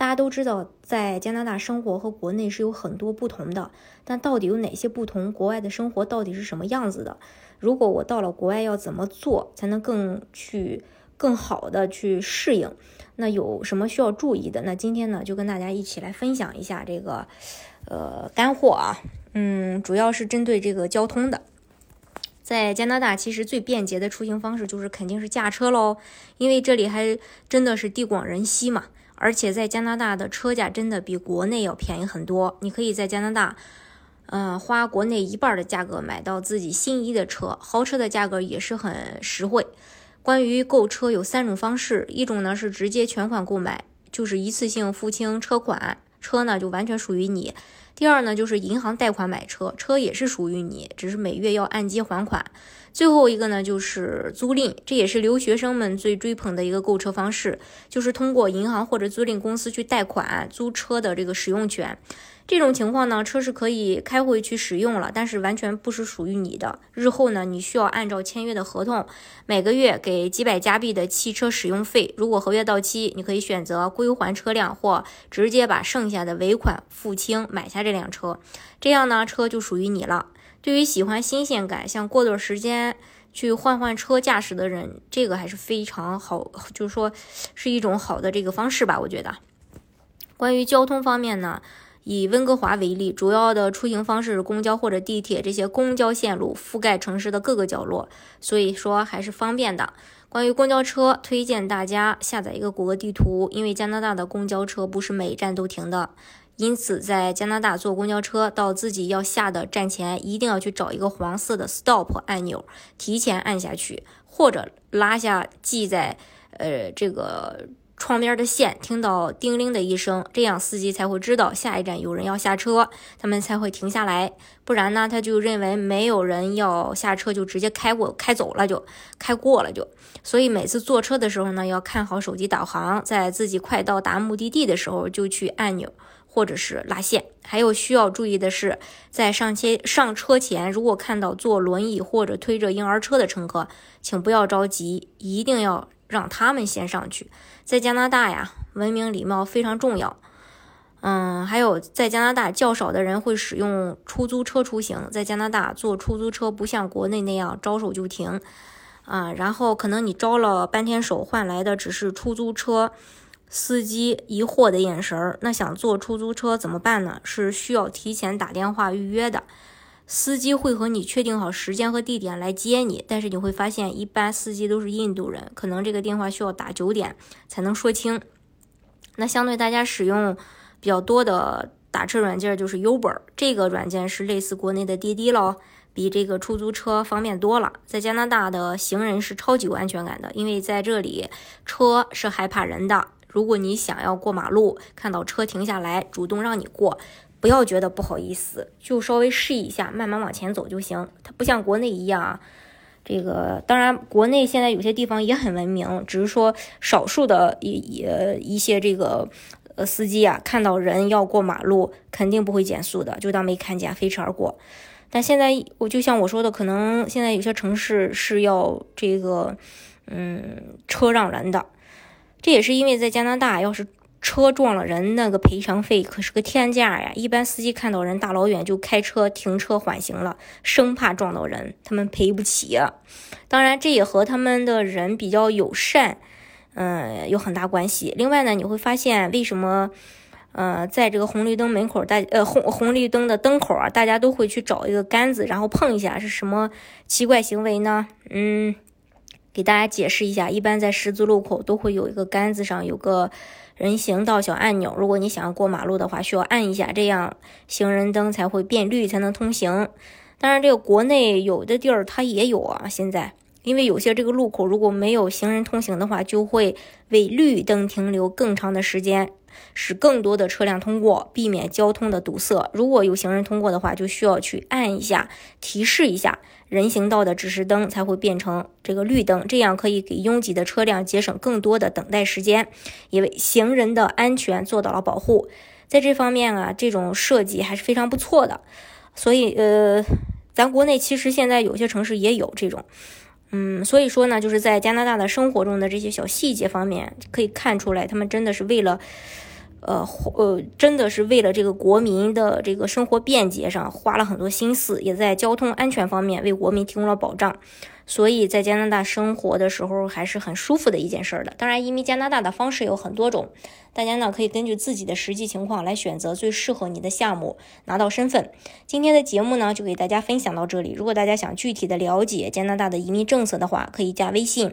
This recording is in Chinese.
大家都知道，在加拿大生活和国内是有很多不同的，但到底有哪些不同？国外的生活到底是什么样子的？如果我到了国外要怎么做才能更去更好的去适应？那有什么需要注意的？那今天呢，就跟大家一起来分享一下这个呃干货啊，嗯，主要是针对这个交通的。在加拿大，其实最便捷的出行方式就是肯定是驾车喽，因为这里还真的是地广人稀嘛。而且在加拿大的车价真的比国内要便宜很多，你可以在加拿大，呃，花国内一半的价格买到自己心仪的车，豪车的价格也是很实惠。关于购车有三种方式，一种呢是直接全款购买，就是一次性付清车款，车呢就完全属于你；第二呢就是银行贷款买车，车也是属于你，只是每月要按揭还款。最后一个呢，就是租赁，这也是留学生们最追捧的一个购车方式，就是通过银行或者租赁公司去贷款租车的这个使用权。这种情况呢，车是可以开回去使用了，但是完全不是属于你的。日后呢，你需要按照签约的合同，每个月给几百加币的汽车使用费。如果合约到期，你可以选择归还车辆，或直接把剩下的尾款付清买下这辆车，这样呢，车就属于你了。对于喜欢新鲜感、想过段时间去换换车驾驶的人，这个还是非常好，就是说是一种好的这个方式吧。我觉得，关于交通方面呢，以温哥华为例，主要的出行方式是公交或者地铁，这些公交线路覆盖城市的各个角落，所以说还是方便的。关于公交车，推荐大家下载一个谷歌地图，因为加拿大的公交车不是每站都停的。因此，在加拿大坐公交车到自己要下的站前，一定要去找一个黄色的 Stop 按钮，提前按下去，或者拉下系在呃这个窗边的线，听到叮铃的一声，这样司机才会知道下一站有人要下车，他们才会停下来。不然呢，他就认为没有人要下车，就直接开过开走了，就开过了就。所以每次坐车的时候呢，要看好手机导航，在自己快到达目的地的时候就去按钮。或者是拉线，还有需要注意的是，在上车上车前，如果看到坐轮椅或者推着婴儿车的乘客，请不要着急，一定要让他们先上去。在加拿大呀，文明礼貌非常重要。嗯，还有在加拿大较少的人会使用出租车出行，在加拿大坐出租车不像国内那样招手就停啊，然后可能你招了半天手，换来的只是出租车。司机疑惑的眼神儿，那想坐出租车怎么办呢？是需要提前打电话预约的，司机会和你确定好时间和地点来接你。但是你会发现，一般司机都是印度人，可能这个电话需要打九点才能说清。那相对大家使用比较多的打车软件就是 Uber，这个软件是类似国内的滴滴喽，比这个出租车方便多了。在加拿大的行人是超级有安全感的，因为在这里车是害怕人的。如果你想要过马路，看到车停下来，主动让你过，不要觉得不好意思，就稍微试一下，慢慢往前走就行。它不像国内一样啊，这个当然国内现在有些地方也很文明，只是说少数的一一一些这个呃司机啊，看到人要过马路，肯定不会减速的，就当没看见，飞驰而过。但现在我就像我说的，可能现在有些城市是要这个嗯车让人的。这也是因为在加拿大，要是车撞了人，那个赔偿费可是个天价呀！一般司机看到人大老远就开车停车缓行了，生怕撞到人，他们赔不起。当然，这也和他们的人比较友善，嗯，有很大关系。另外呢，你会发现为什么，呃，在这个红绿灯门口，大呃红红绿灯的灯口啊，大家都会去找一个杆子，然后碰一下，是什么奇怪行为呢？嗯。给大家解释一下，一般在十字路口都会有一个杆子上有个人行道小按钮，如果你想要过马路的话，需要按一下，这样行人灯才会变绿，才能通行。当然，这个国内有的地儿它也有啊。现在，因为有些这个路口如果没有行人通行的话，就会为绿灯停留更长的时间，使更多的车辆通过，避免交通的堵塞。如果有行人通过的话，就需要去按一下提示一下人行道的指示灯，才会变成这个绿灯，这样可以给拥挤的车辆节省更多的等待时间，也为行人的安全做到了保护。在这方面啊，这种设计还是非常不错的。所以，呃，咱国内其实现在有些城市也有这种。嗯，所以说呢，就是在加拿大的生活中的这些小细节方面，可以看出来，他们真的是为了，呃，呃，真的是为了这个国民的这个生活便捷上花了很多心思，也在交通安全方面为国民提供了保障。所以在加拿大生活的时候还是很舒服的一件事儿的。当然，移民加拿大的方式有很多种，大家呢可以根据自己的实际情况来选择最适合你的项目，拿到身份。今天的节目呢就给大家分享到这里。如果大家想具体的了解加拿大的移民政策的话，可以加微信